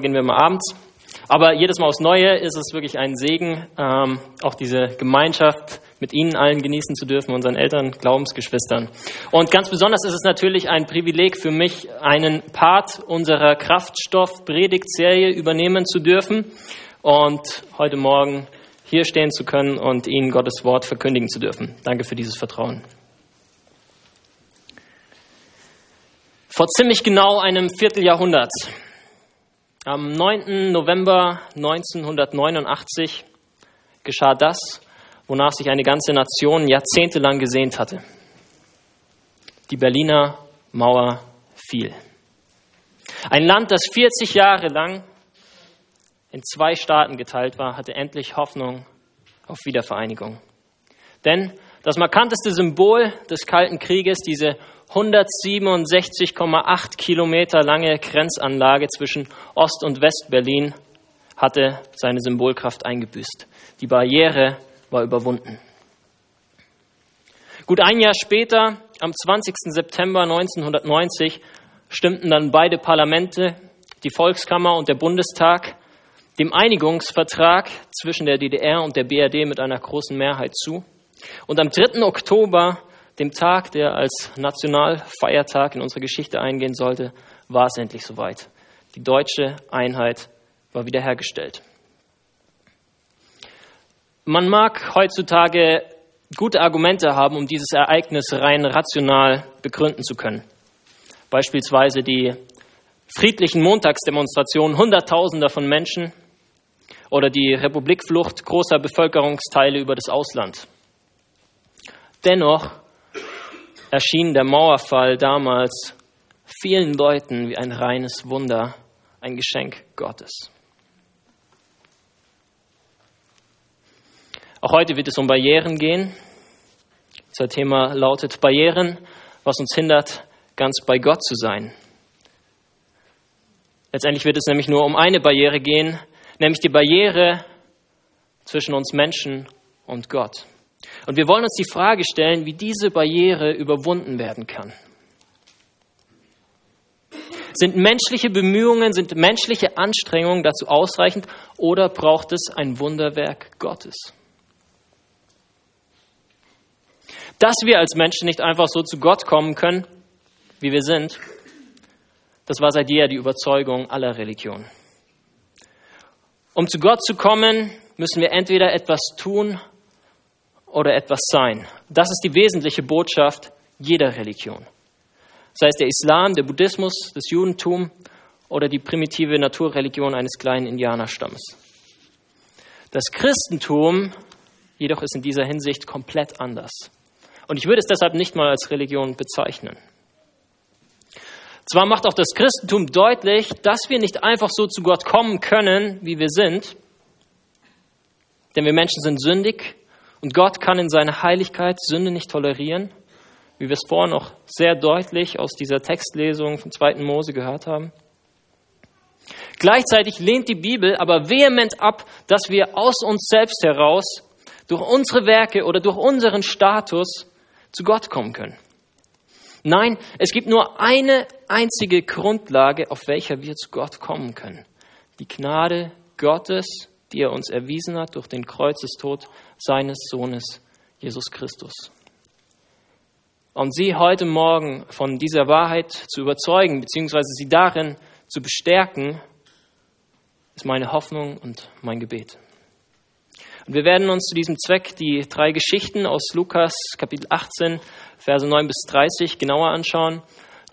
gehen wir mal abends. Aber jedes Mal aufs Neue ist es wirklich ein Segen, ähm, auch diese Gemeinschaft mit Ihnen allen genießen zu dürfen, unseren Eltern, Glaubensgeschwistern. Und ganz besonders ist es natürlich ein Privileg für mich, einen Part unserer Kraftstoff-Predigtserie übernehmen zu dürfen und heute Morgen hier stehen zu können und Ihnen Gottes Wort verkündigen zu dürfen. Danke für dieses Vertrauen. Vor ziemlich genau einem Vierteljahrhundert am 9. November 1989 geschah das, wonach sich eine ganze Nation jahrzehntelang gesehnt hatte. Die Berliner Mauer fiel. Ein Land, das 40 Jahre lang in zwei Staaten geteilt war, hatte endlich Hoffnung auf Wiedervereinigung. Denn das markanteste Symbol des Kalten Krieges, diese 167,8 Kilometer lange Grenzanlage zwischen Ost- und West-Berlin hatte seine Symbolkraft eingebüßt. Die Barriere war überwunden. Gut ein Jahr später, am 20. September 1990, stimmten dann beide Parlamente, die Volkskammer und der Bundestag, dem Einigungsvertrag zwischen der DDR und der BRD mit einer großen Mehrheit zu. Und am 3. Oktober dem Tag, der als Nationalfeiertag in unsere Geschichte eingehen sollte, war es endlich soweit. Die deutsche Einheit war wiederhergestellt. Man mag heutzutage gute Argumente haben, um dieses Ereignis rein rational begründen zu können. Beispielsweise die friedlichen Montagsdemonstrationen Hunderttausender von Menschen oder die Republikflucht großer Bevölkerungsteile über das Ausland. Dennoch erschien der Mauerfall damals vielen Leuten wie ein reines Wunder, ein Geschenk Gottes. Auch heute wird es um Barrieren gehen. Unser Thema lautet Barrieren, was uns hindert, ganz bei Gott zu sein. Letztendlich wird es nämlich nur um eine Barriere gehen, nämlich die Barriere zwischen uns Menschen und Gott. Und wir wollen uns die Frage stellen, wie diese Barriere überwunden werden kann. Sind menschliche Bemühungen, sind menschliche Anstrengungen dazu ausreichend oder braucht es ein Wunderwerk Gottes? Dass wir als Menschen nicht einfach so zu Gott kommen können, wie wir sind, das war seit jeher die Überzeugung aller Religionen. Um zu Gott zu kommen, müssen wir entweder etwas tun oder etwas sein. Das ist die wesentliche Botschaft jeder Religion. Sei es der Islam, der Buddhismus, das Judentum oder die primitive Naturreligion eines kleinen Indianerstammes. Das Christentum jedoch ist in dieser Hinsicht komplett anders. Und ich würde es deshalb nicht mal als Religion bezeichnen. Zwar macht auch das Christentum deutlich, dass wir nicht einfach so zu Gott kommen können, wie wir sind, denn wir Menschen sind sündig und Gott kann in seiner Heiligkeit Sünde nicht tolerieren, wie wir es vorhin noch sehr deutlich aus dieser Textlesung von 2. Mose gehört haben. Gleichzeitig lehnt die Bibel aber vehement ab, dass wir aus uns selbst heraus, durch unsere Werke oder durch unseren Status zu Gott kommen können. Nein, es gibt nur eine einzige Grundlage, auf welcher wir zu Gott kommen können. Die Gnade Gottes, die er uns erwiesen hat durch den Kreuzestod seines Sohnes Jesus Christus. Um Sie heute Morgen von dieser Wahrheit zu überzeugen, beziehungsweise Sie darin zu bestärken, ist meine Hoffnung und mein Gebet. Und wir werden uns zu diesem Zweck die drei Geschichten aus Lukas Kapitel 18, Verse 9 bis 30 genauer anschauen,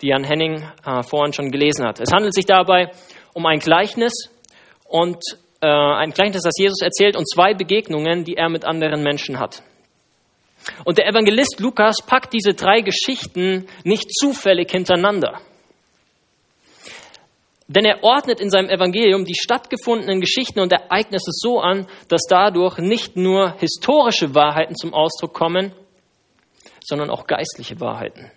die Jan Henning äh, vorhin schon gelesen hat. Es handelt sich dabei um ein Gleichnis und äh, ein Gleichnis, das Jesus erzählt und zwei Begegnungen, die er mit anderen Menschen hat. Und der Evangelist Lukas packt diese drei Geschichten nicht zufällig hintereinander. Denn er ordnet in seinem Evangelium die stattgefundenen Geschichten und Ereignisse so an, dass dadurch nicht nur historische Wahrheiten zum Ausdruck kommen, sondern auch geistliche Wahrheiten.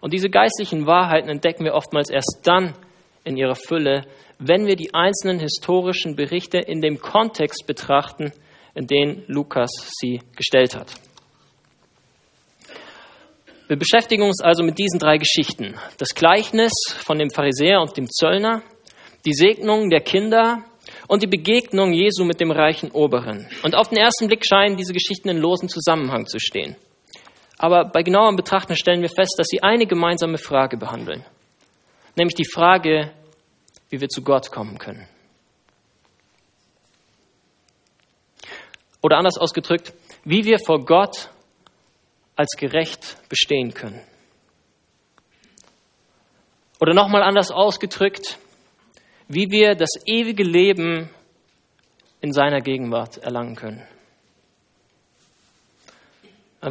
Und diese geistlichen Wahrheiten entdecken wir oftmals erst dann, in ihrer Fülle, wenn wir die einzelnen historischen Berichte in dem Kontext betrachten, in den Lukas sie gestellt hat. Wir beschäftigen uns also mit diesen drei Geschichten. Das Gleichnis von dem Pharisäer und dem Zöllner, die Segnung der Kinder und die Begegnung Jesu mit dem reichen Oberen. Und auf den ersten Blick scheinen diese Geschichten in losen Zusammenhang zu stehen. Aber bei genauerem Betrachten stellen wir fest, dass sie eine gemeinsame Frage behandeln, nämlich die Frage, wie wir zu Gott kommen können. Oder anders ausgedrückt, wie wir vor Gott als gerecht bestehen können. Oder nochmal anders ausgedrückt, wie wir das ewige Leben in seiner Gegenwart erlangen können.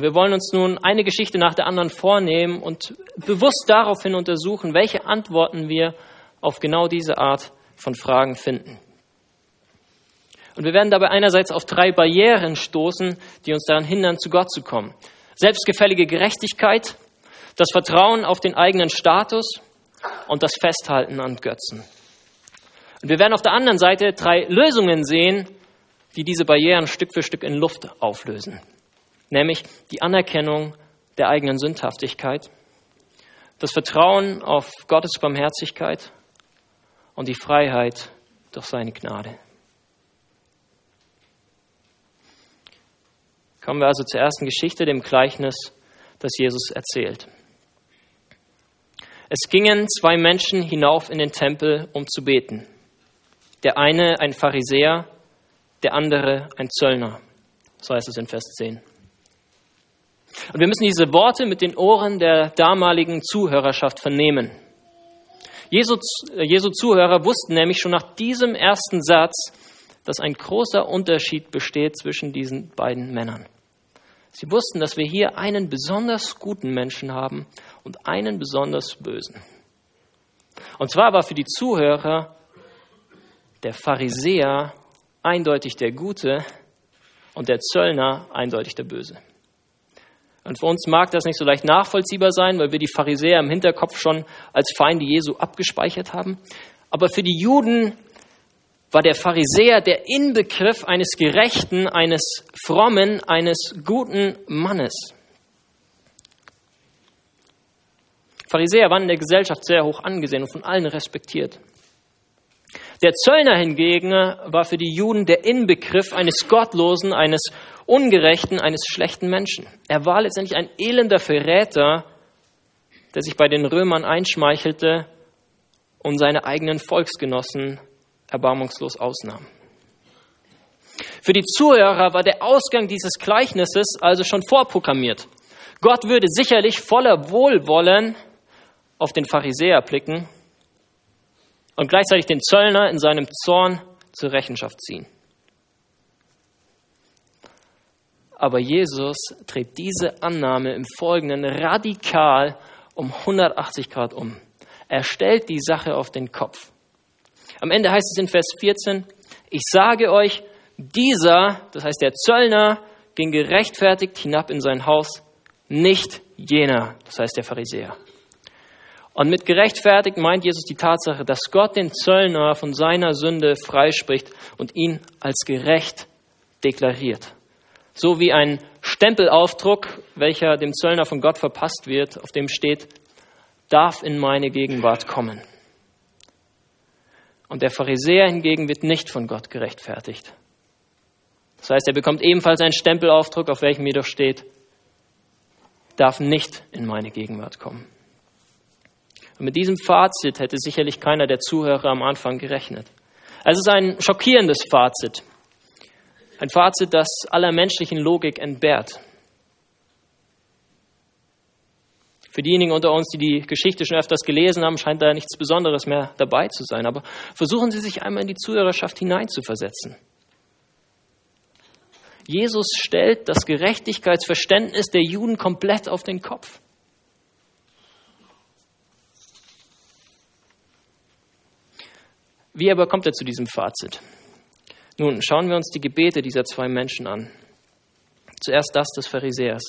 Wir wollen uns nun eine Geschichte nach der anderen vornehmen und bewusst daraufhin untersuchen, welche Antworten wir auf genau diese Art von Fragen finden. Und wir werden dabei einerseits auf drei Barrieren stoßen, die uns daran hindern, zu Gott zu kommen selbstgefällige Gerechtigkeit, das Vertrauen auf den eigenen Status und das Festhalten an Götzen. Und wir werden auf der anderen Seite drei Lösungen sehen, die diese Barrieren Stück für Stück in Luft auflösen. Nämlich die Anerkennung der eigenen Sündhaftigkeit, das Vertrauen auf Gottes Barmherzigkeit und die Freiheit durch seine Gnade. Kommen wir also zur ersten Geschichte, dem Gleichnis, das Jesus erzählt. Es gingen zwei Menschen hinauf in den Tempel, um zu beten. Der eine ein Pharisäer, der andere ein Zöllner. So heißt es in Vers 10. Und wir müssen diese Worte mit den Ohren der damaligen Zuhörerschaft vernehmen. Jesu, Jesu Zuhörer wussten nämlich schon nach diesem ersten Satz, dass ein großer Unterschied besteht zwischen diesen beiden Männern. Sie wussten, dass wir hier einen besonders guten Menschen haben und einen besonders bösen. Und zwar war für die Zuhörer der Pharisäer eindeutig der Gute und der Zöllner eindeutig der Böse. Und für uns mag das nicht so leicht nachvollziehbar sein, weil wir die Pharisäer im Hinterkopf schon als Feinde Jesu abgespeichert haben. Aber für die Juden war der Pharisäer der Inbegriff eines gerechten, eines frommen, eines guten Mannes. Pharisäer waren in der Gesellschaft sehr hoch angesehen und von allen respektiert. Der Zöllner hingegen war für die Juden der Inbegriff eines Gottlosen, eines Ungerechten, eines schlechten Menschen. Er war letztendlich ein elender Verräter, der sich bei den Römern einschmeichelte und seine eigenen Volksgenossen erbarmungslos ausnahm. Für die Zuhörer war der Ausgang dieses Gleichnisses also schon vorprogrammiert. Gott würde sicherlich voller Wohlwollen auf den Pharisäer blicken und gleichzeitig den Zöllner in seinem Zorn zur Rechenschaft ziehen. Aber Jesus dreht diese Annahme im Folgenden radikal um 180 Grad um. Er stellt die Sache auf den Kopf. Am Ende heißt es in Vers 14, ich sage euch, dieser, das heißt der Zöllner, ging gerechtfertigt hinab in sein Haus, nicht jener, das heißt der Pharisäer. Und mit gerechtfertigt meint Jesus die Tatsache, dass Gott den Zöllner von seiner Sünde freispricht und ihn als gerecht deklariert. So wie ein Stempelaufdruck, welcher dem Zöllner von Gott verpasst wird, auf dem steht, darf in meine Gegenwart kommen. Und der Pharisäer hingegen wird nicht von Gott gerechtfertigt. Das heißt, er bekommt ebenfalls einen Stempelaufdruck, auf welchem jedoch steht, darf nicht in meine Gegenwart kommen. Und mit diesem Fazit hätte sicherlich keiner der Zuhörer am Anfang gerechnet. Es ist ein schockierendes Fazit. Ein Fazit, das aller menschlichen Logik entbehrt. Für diejenigen unter uns, die die Geschichte schon öfters gelesen haben, scheint da nichts Besonderes mehr dabei zu sein. Aber versuchen Sie sich einmal in die Zuhörerschaft hineinzuversetzen. Jesus stellt das Gerechtigkeitsverständnis der Juden komplett auf den Kopf. Wie aber kommt er zu diesem Fazit? Nun, schauen wir uns die Gebete dieser zwei Menschen an. Zuerst das des Pharisäers.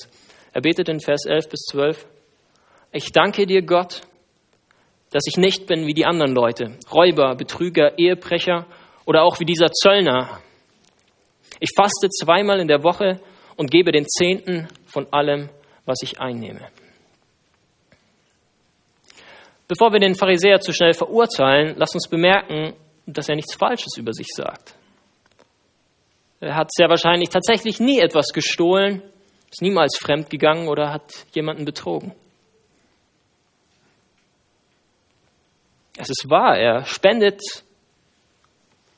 Er betet in Vers 11 bis 12, ich danke dir, Gott, dass ich nicht bin wie die anderen Leute, Räuber, Betrüger, Ehebrecher oder auch wie dieser Zöllner. Ich faste zweimal in der Woche und gebe den Zehnten von allem, was ich einnehme. Bevor wir den Pharisäer zu schnell verurteilen, lasst uns bemerken, dass er nichts Falsches über sich sagt. Er hat sehr wahrscheinlich tatsächlich nie etwas gestohlen, ist niemals fremd gegangen oder hat jemanden betrogen. Es ist wahr, er spendet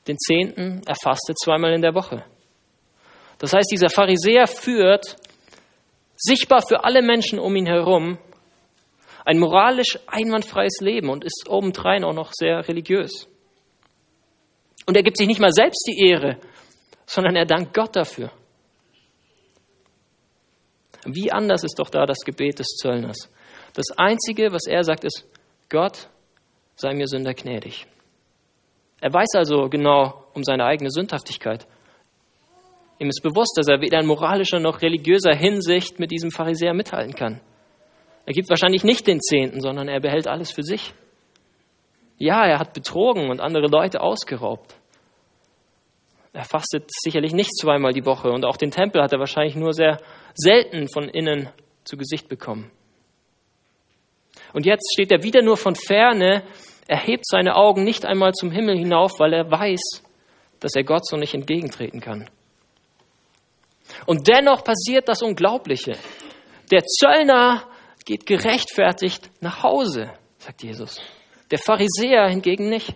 den Zehnten, er fastet zweimal in der Woche. Das heißt, dieser Pharisäer führt sichtbar für alle Menschen um ihn herum ein moralisch einwandfreies Leben und ist obendrein auch noch sehr religiös. Und er gibt sich nicht mal selbst die Ehre, sondern er dankt Gott dafür. Wie anders ist doch da das Gebet des Zöllners. Das Einzige, was er sagt, ist, Gott, sei mir Sünder gnädig. Er weiß also genau um seine eigene Sündhaftigkeit. Ihm ist bewusst, dass er weder in moralischer noch religiöser Hinsicht mit diesem Pharisäer mithalten kann. Er gibt wahrscheinlich nicht den Zehnten, sondern er behält alles für sich. Ja, er hat betrogen und andere Leute ausgeraubt. Er fastet sicherlich nicht zweimal die Woche und auch den Tempel hat er wahrscheinlich nur sehr selten von innen zu Gesicht bekommen. Und jetzt steht er wieder nur von ferne, er hebt seine Augen nicht einmal zum Himmel hinauf, weil er weiß, dass er Gott so nicht entgegentreten kann. Und dennoch passiert das Unglaubliche. Der Zöllner geht gerechtfertigt nach Hause, sagt Jesus. Der Pharisäer hingegen nicht.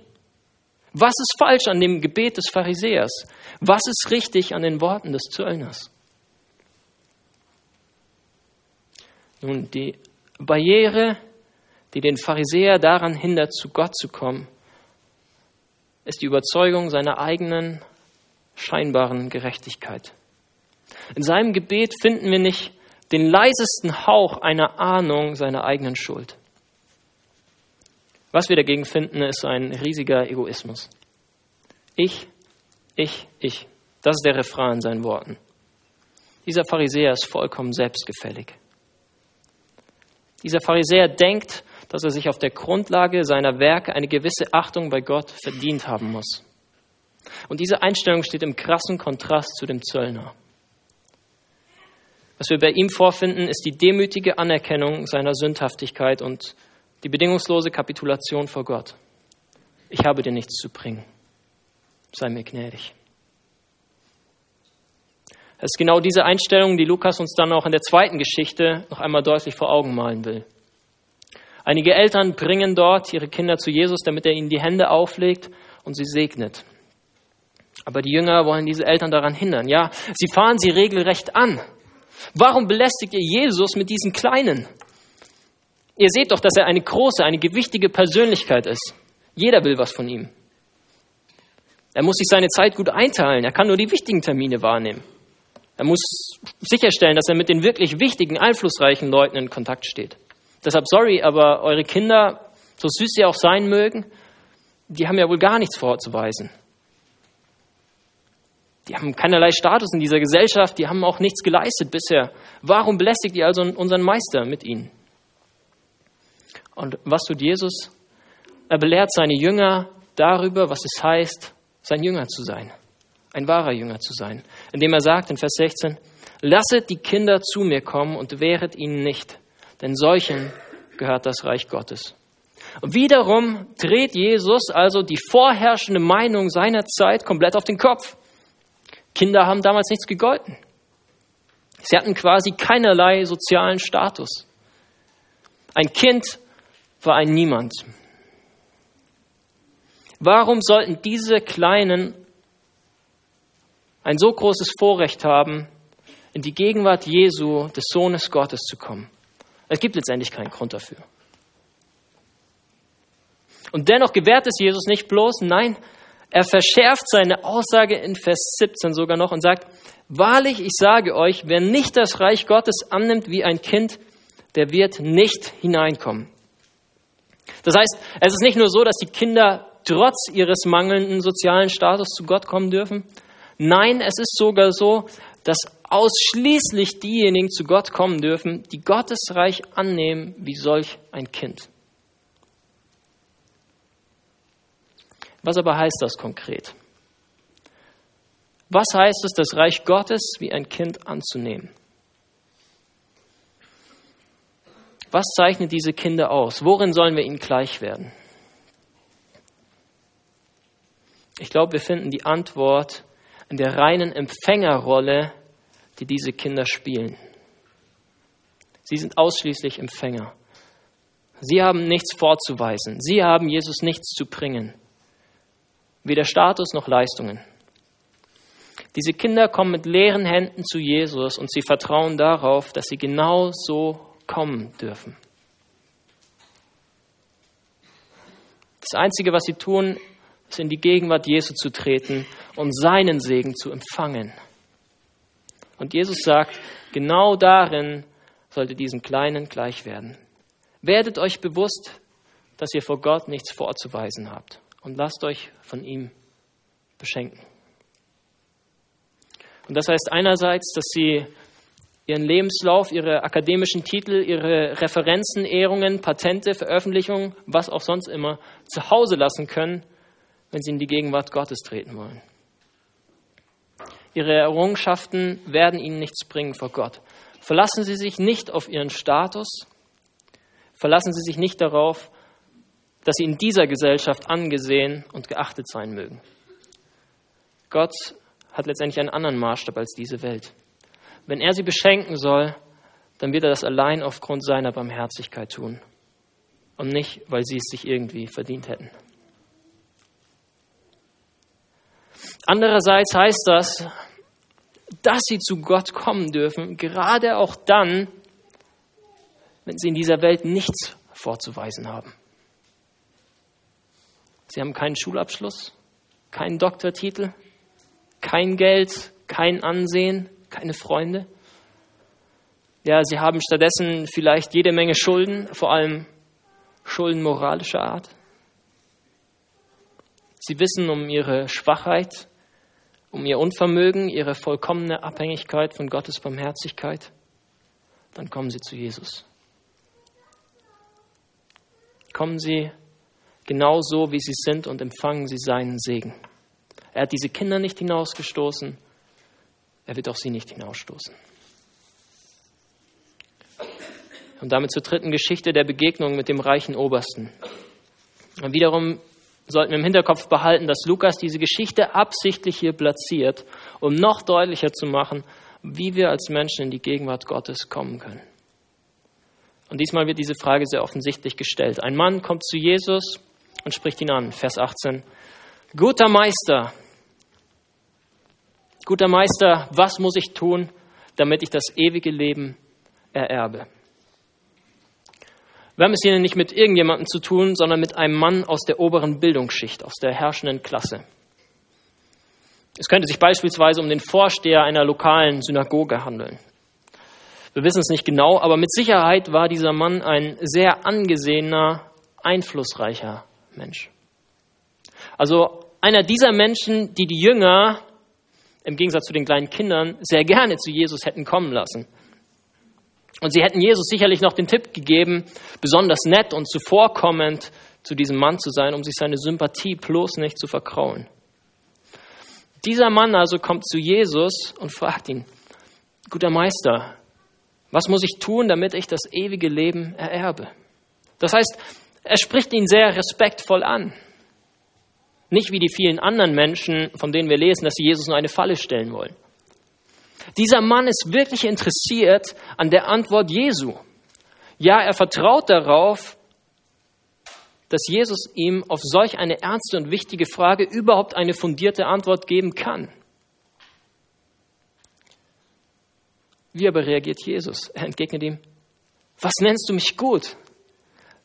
Was ist falsch an dem Gebet des Pharisäers? Was ist richtig an den Worten des Zöllners? Nun, die Barriere, die den Pharisäer daran hindert, zu Gott zu kommen, ist die Überzeugung seiner eigenen scheinbaren Gerechtigkeit. In seinem Gebet finden wir nicht den leisesten Hauch einer Ahnung seiner eigenen Schuld. Was wir dagegen finden, ist ein riesiger Egoismus. Ich, ich, ich. Das ist der Refrain in seinen Worten. Dieser Pharisäer ist vollkommen selbstgefällig. Dieser Pharisäer denkt, dass er sich auf der Grundlage seiner Werke eine gewisse Achtung bei Gott verdient haben muss. Und diese Einstellung steht im krassen Kontrast zu dem Zöllner. Was wir bei ihm vorfinden, ist die demütige Anerkennung seiner Sündhaftigkeit und die bedingungslose Kapitulation vor Gott. Ich habe dir nichts zu bringen. Sei mir gnädig. Es ist genau diese Einstellung, die Lukas uns dann auch in der zweiten Geschichte noch einmal deutlich vor Augen malen will. Einige Eltern bringen dort ihre Kinder zu Jesus, damit er ihnen die Hände auflegt und sie segnet. Aber die Jünger wollen diese Eltern daran hindern. Ja, sie fahren sie regelrecht an. Warum belästigt ihr Jesus mit diesen Kleinen? Ihr seht doch, dass er eine große, eine gewichtige Persönlichkeit ist. Jeder will was von ihm. Er muss sich seine Zeit gut einteilen. Er kann nur die wichtigen Termine wahrnehmen. Er muss sicherstellen, dass er mit den wirklich wichtigen, einflussreichen Leuten in Kontakt steht. Deshalb sorry, aber eure Kinder, so süß sie auch sein mögen, die haben ja wohl gar nichts vorzuweisen. Die haben keinerlei Status in dieser Gesellschaft, die haben auch nichts geleistet bisher. Warum belästigt ihr also unseren Meister mit ihnen? Und was tut Jesus? Er belehrt seine Jünger darüber, was es heißt, sein Jünger zu sein, ein wahrer Jünger zu sein, indem er sagt in Vers 16, lasset die Kinder zu mir kommen und wehret ihnen nicht, denn solchen gehört das Reich Gottes. Und wiederum dreht Jesus also die vorherrschende Meinung seiner Zeit komplett auf den Kopf. Kinder haben damals nichts gegolten. Sie hatten quasi keinerlei sozialen Status. Ein Kind war ein Niemand. Warum sollten diese Kleinen ein so großes Vorrecht haben, in die Gegenwart Jesu, des Sohnes Gottes, zu kommen? Es gibt letztendlich keinen Grund dafür. Und dennoch gewährt es Jesus nicht bloß, nein, er verschärft seine Aussage in Vers 17 sogar noch und sagt, wahrlich, ich sage euch, wer nicht das Reich Gottes annimmt wie ein Kind, der wird nicht hineinkommen. Das heißt, es ist nicht nur so, dass die Kinder trotz ihres mangelnden sozialen Status zu Gott kommen dürfen. Nein, es ist sogar so, dass ausschließlich diejenigen zu Gott kommen dürfen, die Gottes Reich annehmen wie solch ein Kind. Was aber heißt das konkret? Was heißt es, das Reich Gottes wie ein Kind anzunehmen? Was zeichnet diese Kinder aus? Worin sollen wir ihnen gleich werden? Ich glaube, wir finden die Antwort in der reinen Empfängerrolle, die diese Kinder spielen. Sie sind ausschließlich Empfänger. Sie haben nichts vorzuweisen. Sie haben Jesus nichts zu bringen. Weder Status noch Leistungen. Diese Kinder kommen mit leeren Händen zu Jesus und sie vertrauen darauf, dass sie genau so kommen dürfen. Das Einzige, was sie tun, ist in die Gegenwart Jesu zu treten und seinen Segen zu empfangen. Und Jesus sagt, genau darin sollte diesen Kleinen gleich werden. Werdet euch bewusst, dass ihr vor Gott nichts vorzuweisen habt und lasst euch von ihm beschenken. Und das heißt einerseits, dass sie ihren Lebenslauf, ihre akademischen Titel, ihre Referenzen, Ehrungen, Patente, Veröffentlichungen, was auch sonst immer, zu Hause lassen können, wenn sie in die Gegenwart Gottes treten wollen. Ihre Errungenschaften werden ihnen nichts bringen vor Gott. Verlassen Sie sich nicht auf Ihren Status, verlassen Sie sich nicht darauf, dass Sie in dieser Gesellschaft angesehen und geachtet sein mögen. Gott hat letztendlich einen anderen Maßstab als diese Welt. Wenn er sie beschenken soll, dann wird er das allein aufgrund seiner Barmherzigkeit tun und nicht, weil sie es sich irgendwie verdient hätten. Andererseits heißt das, dass sie zu Gott kommen dürfen, gerade auch dann, wenn sie in dieser Welt nichts vorzuweisen haben. Sie haben keinen Schulabschluss, keinen Doktortitel, kein Geld, kein Ansehen, keine Freunde. Ja, sie haben stattdessen vielleicht jede Menge Schulden, vor allem Schulden moralischer Art. Sie wissen um ihre Schwachheit, um ihr Unvermögen, ihre vollkommene Abhängigkeit von Gottes Barmherzigkeit. Dann kommen sie zu Jesus. Kommen sie genau so, wie sie sind und empfangen sie seinen Segen. Er hat diese Kinder nicht hinausgestoßen, er wird auch sie nicht hinausstoßen. Und damit zur dritten Geschichte der Begegnung mit dem reichen Obersten. Und wiederum sollten wir im Hinterkopf behalten, dass Lukas diese Geschichte absichtlich hier platziert, um noch deutlicher zu machen, wie wir als Menschen in die Gegenwart Gottes kommen können. Und diesmal wird diese Frage sehr offensichtlich gestellt. Ein Mann kommt zu Jesus und spricht ihn an, Vers 18. Guter Meister, guter Meister, was muss ich tun, damit ich das ewige Leben ererbe? Wir haben es hier nicht mit irgendjemandem zu tun, sondern mit einem Mann aus der oberen Bildungsschicht, aus der herrschenden Klasse. Es könnte sich beispielsweise um den Vorsteher einer lokalen Synagoge handeln. Wir wissen es nicht genau, aber mit Sicherheit war dieser Mann ein sehr angesehener, einflussreicher Mensch. Also einer dieser Menschen, die die Jünger im Gegensatz zu den kleinen Kindern sehr gerne zu Jesus hätten kommen lassen. Und sie hätten Jesus sicherlich noch den Tipp gegeben, besonders nett und zuvorkommend zu diesem Mann zu sein, um sich seine Sympathie bloß nicht zu verkrauen. Dieser Mann also kommt zu Jesus und fragt ihn, guter Meister, was muss ich tun, damit ich das ewige Leben ererbe? Das heißt, er spricht ihn sehr respektvoll an. Nicht wie die vielen anderen Menschen, von denen wir lesen, dass sie Jesus nur eine Falle stellen wollen. Dieser Mann ist wirklich interessiert an der Antwort Jesu. Ja, er vertraut darauf, dass Jesus ihm auf solch eine ernste und wichtige Frage überhaupt eine fundierte Antwort geben kann. Wie aber reagiert Jesus? Er entgegnet ihm, was nennst du mich gut?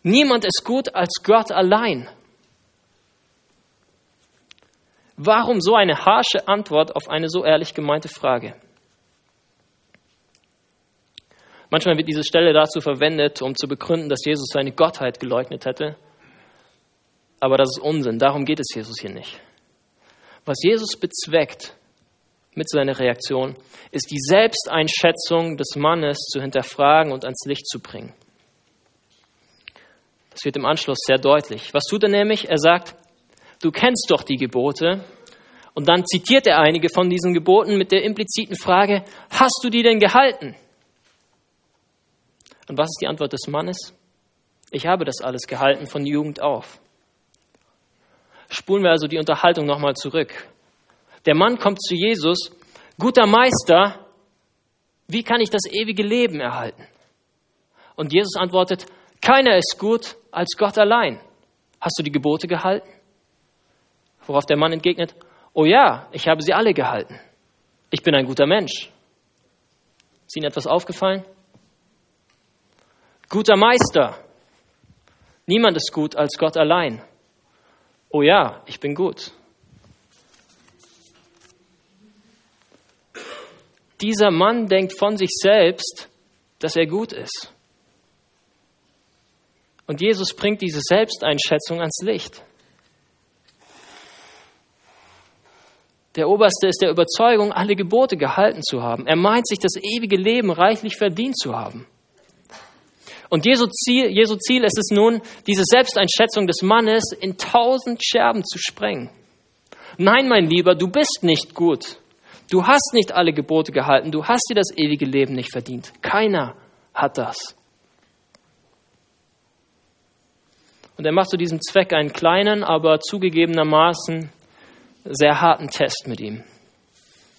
Niemand ist gut als Gott allein. Warum so eine harsche Antwort auf eine so ehrlich gemeinte Frage? Manchmal wird diese Stelle dazu verwendet, um zu begründen, dass Jesus seine Gottheit geleugnet hätte. Aber das ist Unsinn. Darum geht es Jesus hier nicht. Was Jesus bezweckt mit seiner Reaktion, ist die Selbsteinschätzung des Mannes zu hinterfragen und ans Licht zu bringen. Das wird im Anschluss sehr deutlich. Was tut er nämlich? Er sagt, du kennst doch die Gebote. Und dann zitiert er einige von diesen Geboten mit der impliziten Frage, hast du die denn gehalten? Und was ist die Antwort des Mannes? Ich habe das alles gehalten von Jugend auf. Spulen wir also die Unterhaltung nochmal zurück. Der Mann kommt zu Jesus, guter Meister, wie kann ich das ewige Leben erhalten? Und Jesus antwortet, keiner ist gut als Gott allein. Hast du die Gebote gehalten? Worauf der Mann entgegnet, oh ja, ich habe sie alle gehalten. Ich bin ein guter Mensch. Ist Ihnen etwas aufgefallen? Guter Meister. Niemand ist gut als Gott allein. Oh ja, ich bin gut. Dieser Mann denkt von sich selbst, dass er gut ist. Und Jesus bringt diese Selbsteinschätzung ans Licht. Der Oberste ist der Überzeugung, alle Gebote gehalten zu haben. Er meint sich das ewige Leben reichlich verdient zu haben. Und Jesu Ziel, Jesu Ziel ist es nun, diese Selbsteinschätzung des Mannes in tausend Scherben zu sprengen. Nein, mein Lieber, du bist nicht gut. Du hast nicht alle Gebote gehalten. Du hast dir das ewige Leben nicht verdient. Keiner hat das. Und er macht zu diesem Zweck einen kleinen, aber zugegebenermaßen sehr harten Test mit ihm.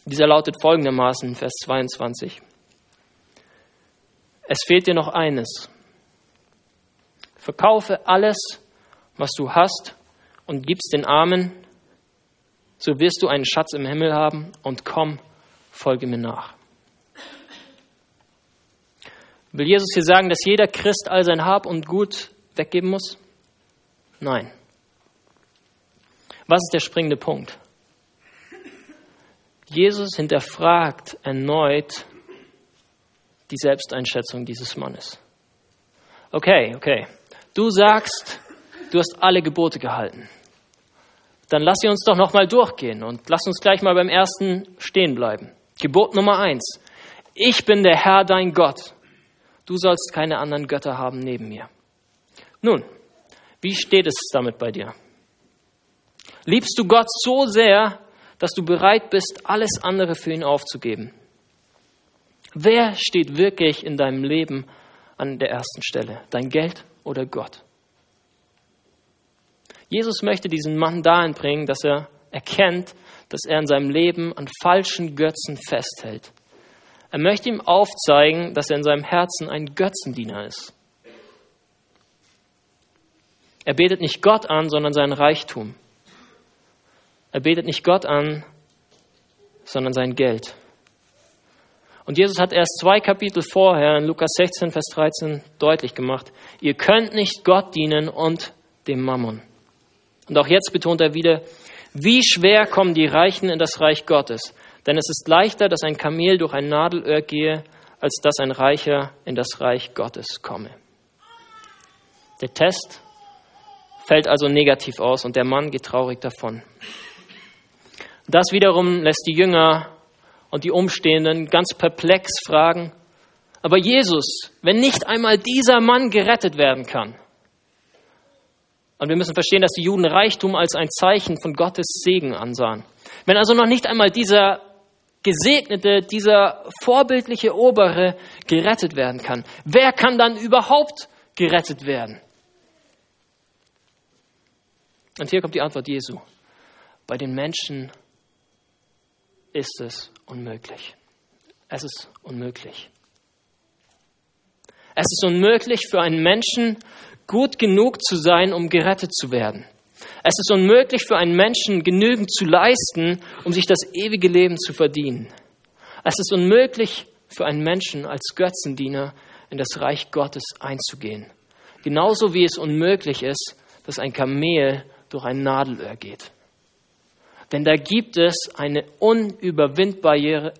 Dieser lautet folgendermaßen, Vers 22. Es fehlt dir noch eines. Verkaufe alles, was du hast, und gib's den Armen, so wirst du einen Schatz im Himmel haben, und komm, folge mir nach. Will Jesus hier sagen, dass jeder Christ all sein Hab und Gut weggeben muss? Nein. Was ist der springende Punkt? Jesus hinterfragt erneut die Selbsteinschätzung dieses Mannes. Okay, okay. Du sagst, du hast alle Gebote gehalten. Dann lass sie uns doch noch mal durchgehen und lass uns gleich mal beim ersten stehen bleiben. Gebot Nummer eins. Ich bin der Herr, dein Gott. Du sollst keine anderen Götter haben neben mir. Nun, wie steht es damit bei dir? Liebst du Gott so sehr, dass du bereit bist, alles andere für ihn aufzugeben? Wer steht wirklich in deinem Leben an der ersten Stelle? Dein Geld oder Gott? Jesus möchte diesen Mann dahin bringen, dass er erkennt, dass er in seinem Leben an falschen Götzen festhält. Er möchte ihm aufzeigen, dass er in seinem Herzen ein Götzendiener ist. Er betet nicht Gott an, sondern seinen Reichtum. Er betet nicht Gott an, sondern sein Geld. Und Jesus hat erst zwei Kapitel vorher in Lukas 16, Vers 13 deutlich gemacht, ihr könnt nicht Gott dienen und dem Mammon. Und auch jetzt betont er wieder, wie schwer kommen die Reichen in das Reich Gottes. Denn es ist leichter, dass ein Kamel durch ein Nadelöhr gehe, als dass ein Reicher in das Reich Gottes komme. Der Test fällt also negativ aus und der Mann geht traurig davon. Das wiederum lässt die Jünger und die Umstehenden ganz perplex fragen, aber Jesus, wenn nicht einmal dieser Mann gerettet werden kann, und wir müssen verstehen, dass die Juden Reichtum als ein Zeichen von Gottes Segen ansahen. Wenn also noch nicht einmal dieser gesegnete, dieser vorbildliche Obere gerettet werden kann, wer kann dann überhaupt gerettet werden? Und hier kommt die Antwort Jesu. Bei den Menschen ist es unmöglich. Es ist unmöglich. Es ist unmöglich für einen Menschen, gut genug zu sein, um gerettet zu werden. Es ist unmöglich für einen Menschen, genügend zu leisten, um sich das ewige Leben zu verdienen. Es ist unmöglich für einen Menschen, als Götzendiener in das Reich Gottes einzugehen. Genauso wie es unmöglich ist, dass ein Kamel durch ein Nadelöhr geht. Denn da gibt es eine unüberwindbare,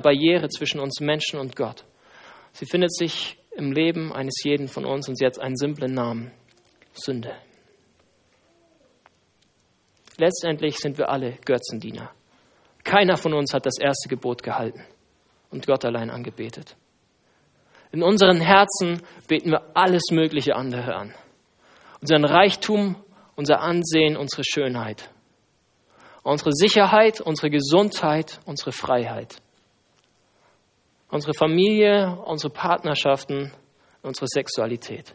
Barriere zwischen uns Menschen und Gott. Sie findet sich im Leben eines jeden von uns und sie hat einen simplen Namen. Sünde. Letztendlich sind wir alle Götzendiener. Keiner von uns hat das erste Gebot gehalten und Gott allein angebetet. In unseren Herzen beten wir alles mögliche andere an. Unseren Reichtum, unser Ansehen, unsere Schönheit unsere Sicherheit, unsere Gesundheit, unsere Freiheit. unsere Familie, unsere Partnerschaften, unsere Sexualität.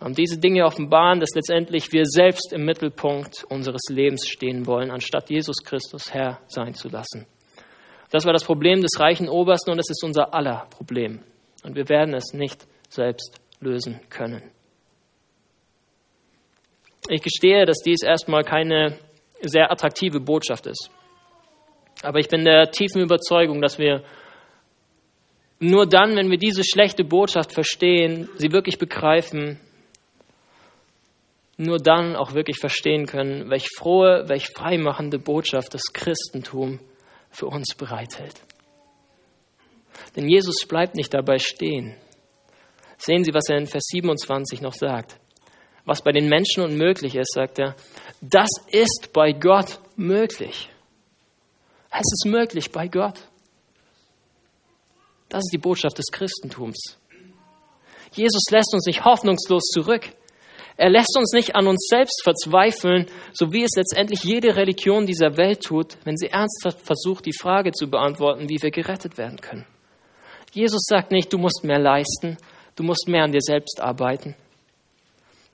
Und diese Dinge offenbaren, dass letztendlich wir selbst im Mittelpunkt unseres Lebens stehen wollen, anstatt Jesus Christus Herr sein zu lassen. Das war das Problem des reichen Obersten und es ist unser aller Problem. Und wir werden es nicht selbst lösen können. Ich gestehe, dass dies erstmal keine sehr attraktive Botschaft ist. Aber ich bin der tiefen Überzeugung, dass wir nur dann, wenn wir diese schlechte Botschaft verstehen, sie wirklich begreifen, nur dann auch wirklich verstehen können, welch frohe, welch freimachende Botschaft das Christentum für uns bereithält. Denn Jesus bleibt nicht dabei stehen. Sehen Sie, was er in Vers 27 noch sagt. Was bei den Menschen unmöglich ist, sagt er, das ist bei Gott möglich. Es ist möglich bei Gott. Das ist die Botschaft des Christentums. Jesus lässt uns nicht hoffnungslos zurück. Er lässt uns nicht an uns selbst verzweifeln, so wie es letztendlich jede Religion dieser Welt tut, wenn sie ernsthaft versucht, die Frage zu beantworten, wie wir gerettet werden können. Jesus sagt nicht, du musst mehr leisten, du musst mehr an dir selbst arbeiten.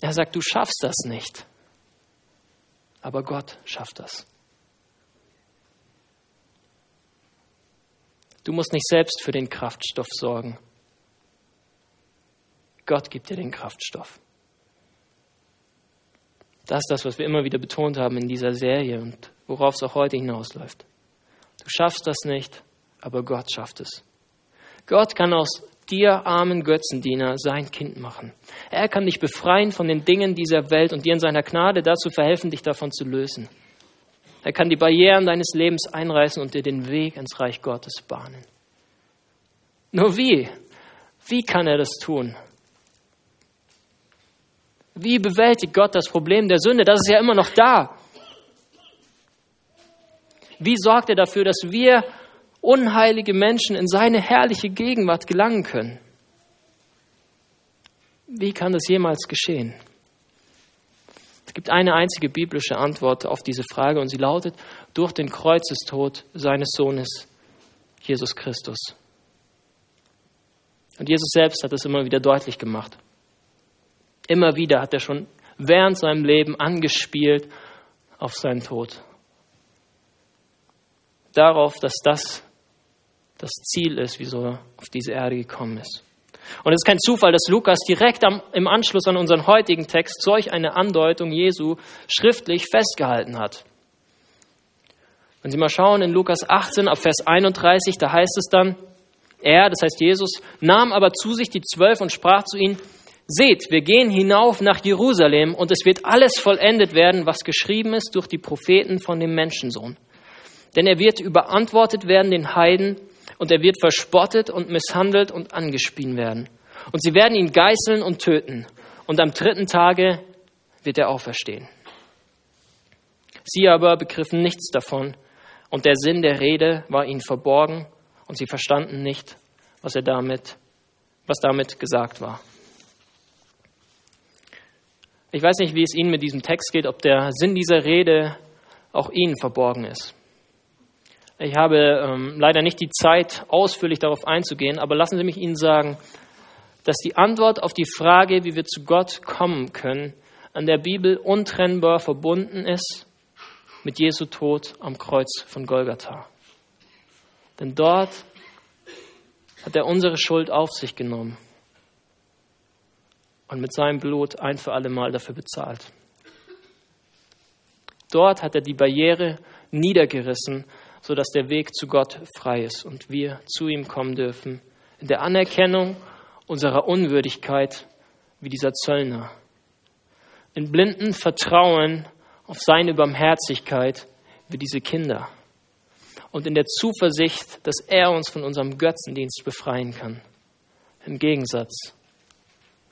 Er sagt, du schaffst das nicht. Aber Gott schafft das. Du musst nicht selbst für den Kraftstoff sorgen. Gott gibt dir den Kraftstoff. Das ist das, was wir immer wieder betont haben in dieser Serie und worauf es auch heute hinausläuft. Du schaffst das nicht, aber Gott schafft es. Gott kann aus dir, armen Götzendiener, sein Kind machen. Er kann dich befreien von den Dingen dieser Welt und dir in seiner Gnade dazu verhelfen, dich davon zu lösen. Er kann die Barrieren deines Lebens einreißen und dir den Weg ins Reich Gottes bahnen. Nur wie? Wie kann er das tun? Wie bewältigt Gott das Problem der Sünde? Das ist ja immer noch da. Wie sorgt er dafür, dass wir unheilige Menschen in seine herrliche Gegenwart gelangen können? Wie kann das jemals geschehen? Es gibt eine einzige biblische Antwort auf diese Frage und sie lautet durch den Kreuzestod seines Sohnes Jesus Christus. Und Jesus selbst hat es immer wieder deutlich gemacht. Immer wieder hat er schon während seinem Leben angespielt auf seinen Tod. Darauf, dass das das Ziel ist, wieso er auf diese Erde gekommen ist. Und es ist kein Zufall, dass Lukas direkt am, im Anschluss an unseren heutigen Text solch eine Andeutung Jesu schriftlich festgehalten hat. Wenn Sie mal schauen in Lukas 18 ab Vers 31, da heißt es dann, er, das heißt Jesus, nahm aber zu sich die Zwölf und sprach zu ihnen, Seht, wir gehen hinauf nach Jerusalem und es wird alles vollendet werden, was geschrieben ist durch die Propheten von dem Menschensohn. Denn er wird überantwortet werden den Heiden und er wird verspottet und misshandelt und angespien werden. Und sie werden ihn geißeln und töten. Und am dritten Tage wird er auferstehen. Sie aber begriffen nichts davon und der Sinn der Rede war ihnen verborgen und sie verstanden nicht, was er damit, was damit gesagt war. Ich weiß nicht, wie es Ihnen mit diesem Text geht, ob der Sinn dieser Rede auch Ihnen verborgen ist. Ich habe ähm, leider nicht die Zeit, ausführlich darauf einzugehen, aber lassen Sie mich Ihnen sagen, dass die Antwort auf die Frage, wie wir zu Gott kommen können, an der Bibel untrennbar verbunden ist mit Jesu Tod am Kreuz von Golgatha. Denn dort hat er unsere Schuld auf sich genommen und mit seinem Blut ein für alle Mal dafür bezahlt. Dort hat er die Barriere niedergerissen, sodass der Weg zu Gott frei ist und wir zu ihm kommen dürfen, in der Anerkennung unserer Unwürdigkeit wie dieser Zöllner, in blinden Vertrauen auf seine Barmherzigkeit wie diese Kinder und in der Zuversicht, dass er uns von unserem Götzendienst befreien kann. Im Gegensatz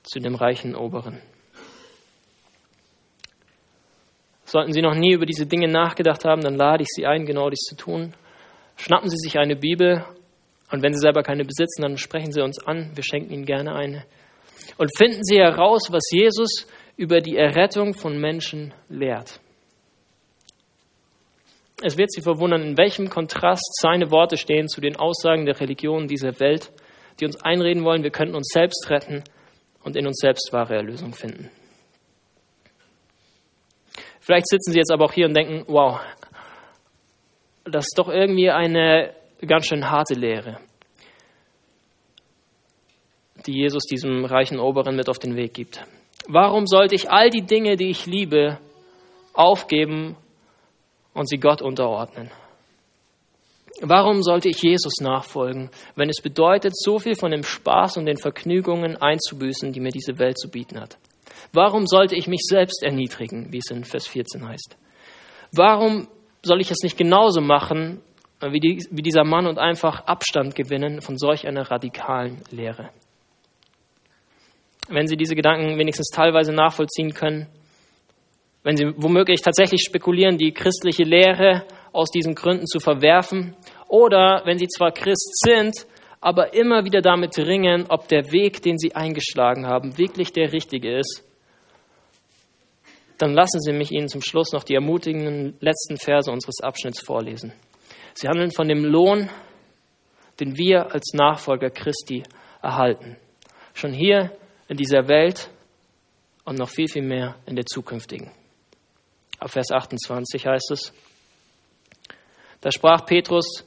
zu dem reichen Oberen. Sollten Sie noch nie über diese Dinge nachgedacht haben, dann lade ich Sie ein, genau dies zu tun. Schnappen Sie sich eine Bibel und wenn Sie selber keine besitzen, dann sprechen Sie uns an. Wir schenken Ihnen gerne eine. Und finden Sie heraus, was Jesus über die Errettung von Menschen lehrt. es wird Sie verwundern, in welchem Kontrast seine Worte stehen zu den Aussagen der Religionen dieser Welt, die uns einreden wollen, wir könnten uns selbst retten und in uns selbst wahre Erlösung finden. Vielleicht sitzen Sie jetzt aber auch hier und denken, wow, das ist doch irgendwie eine ganz schön harte Lehre, die Jesus diesem reichen Oberen mit auf den Weg gibt. Warum sollte ich all die Dinge, die ich liebe, aufgeben und sie Gott unterordnen? Warum sollte ich Jesus nachfolgen, wenn es bedeutet, so viel von dem Spaß und den Vergnügungen einzubüßen, die mir diese Welt zu bieten hat? Warum sollte ich mich selbst erniedrigen, wie es in Vers 14 heißt? Warum soll ich es nicht genauso machen wie, die, wie dieser Mann und einfach Abstand gewinnen von solch einer radikalen Lehre? Wenn Sie diese Gedanken wenigstens teilweise nachvollziehen können, wenn Sie womöglich tatsächlich spekulieren, die christliche Lehre aus diesen Gründen zu verwerfen, oder wenn Sie zwar Christ sind, aber immer wieder damit ringen, ob der Weg, den Sie eingeschlagen haben, wirklich der richtige ist, dann lassen Sie mich Ihnen zum Schluss noch die ermutigenden letzten Verse unseres Abschnitts vorlesen. Sie handeln von dem Lohn, den wir als Nachfolger Christi erhalten. Schon hier in dieser Welt und noch viel, viel mehr in der zukünftigen. Auf Vers 28 heißt es, da sprach Petrus,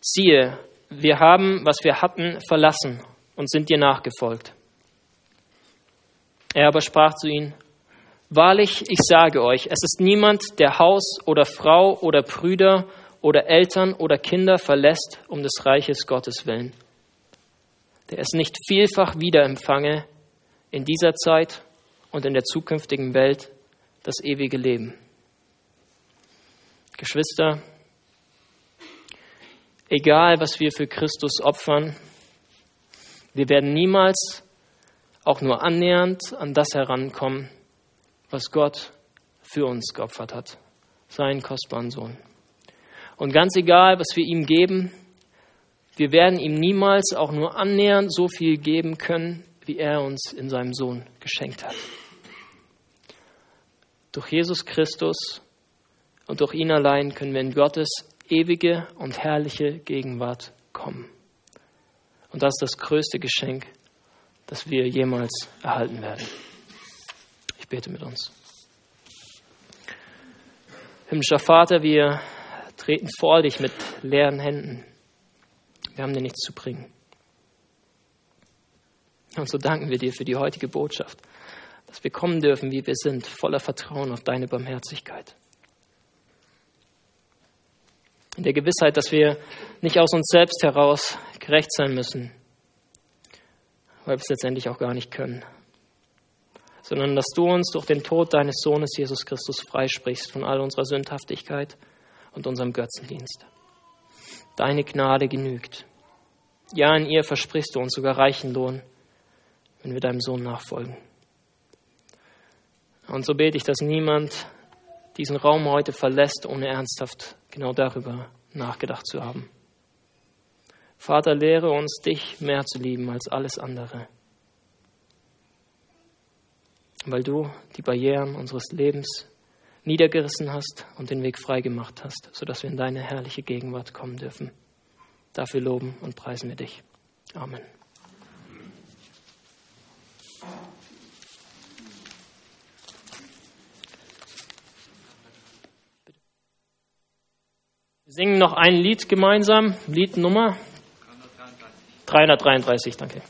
siehe, wir haben, was wir hatten, verlassen und sind dir nachgefolgt. Er aber sprach zu ihnen, Wahrlich, ich sage euch, es ist niemand, der Haus oder Frau oder Brüder oder Eltern oder Kinder verlässt um des Reiches Gottes willen, der es nicht vielfach wiederempfange in dieser Zeit und in der zukünftigen Welt das ewige Leben. Geschwister, egal was wir für Christus opfern, wir werden niemals auch nur annähernd an das herankommen, was Gott für uns geopfert hat, seinen kostbaren Sohn. Und ganz egal, was wir ihm geben, wir werden ihm niemals auch nur annähernd so viel geben können, wie er uns in seinem Sohn geschenkt hat. Durch Jesus Christus und durch ihn allein können wir in Gottes ewige und herrliche Gegenwart kommen. Und das ist das größte Geschenk, das wir jemals erhalten werden. Ich bete mit uns. Himmlischer Vater, wir treten vor dich mit leeren Händen. Wir haben dir nichts zu bringen. Und so danken wir dir für die heutige Botschaft, dass wir kommen dürfen, wie wir sind, voller Vertrauen auf deine Barmherzigkeit. In der Gewissheit, dass wir nicht aus uns selbst heraus gerecht sein müssen, weil wir es letztendlich auch gar nicht können, sondern dass du uns durch den Tod deines Sohnes Jesus Christus freisprichst von all unserer Sündhaftigkeit und unserem Götzendienst. Deine Gnade genügt. Ja, in ihr versprichst du uns sogar reichen Lohn, wenn wir deinem Sohn nachfolgen. Und so bete ich, dass niemand diesen Raum heute verlässt, ohne ernsthaft genau darüber nachgedacht zu haben. Vater, lehre uns, dich mehr zu lieben als alles andere weil du die Barrieren unseres Lebens niedergerissen hast und den Weg frei gemacht hast, sodass wir in deine herrliche Gegenwart kommen dürfen. Dafür loben und preisen wir dich. Amen. Wir singen noch ein Lied gemeinsam, Lied Nummer 333, danke.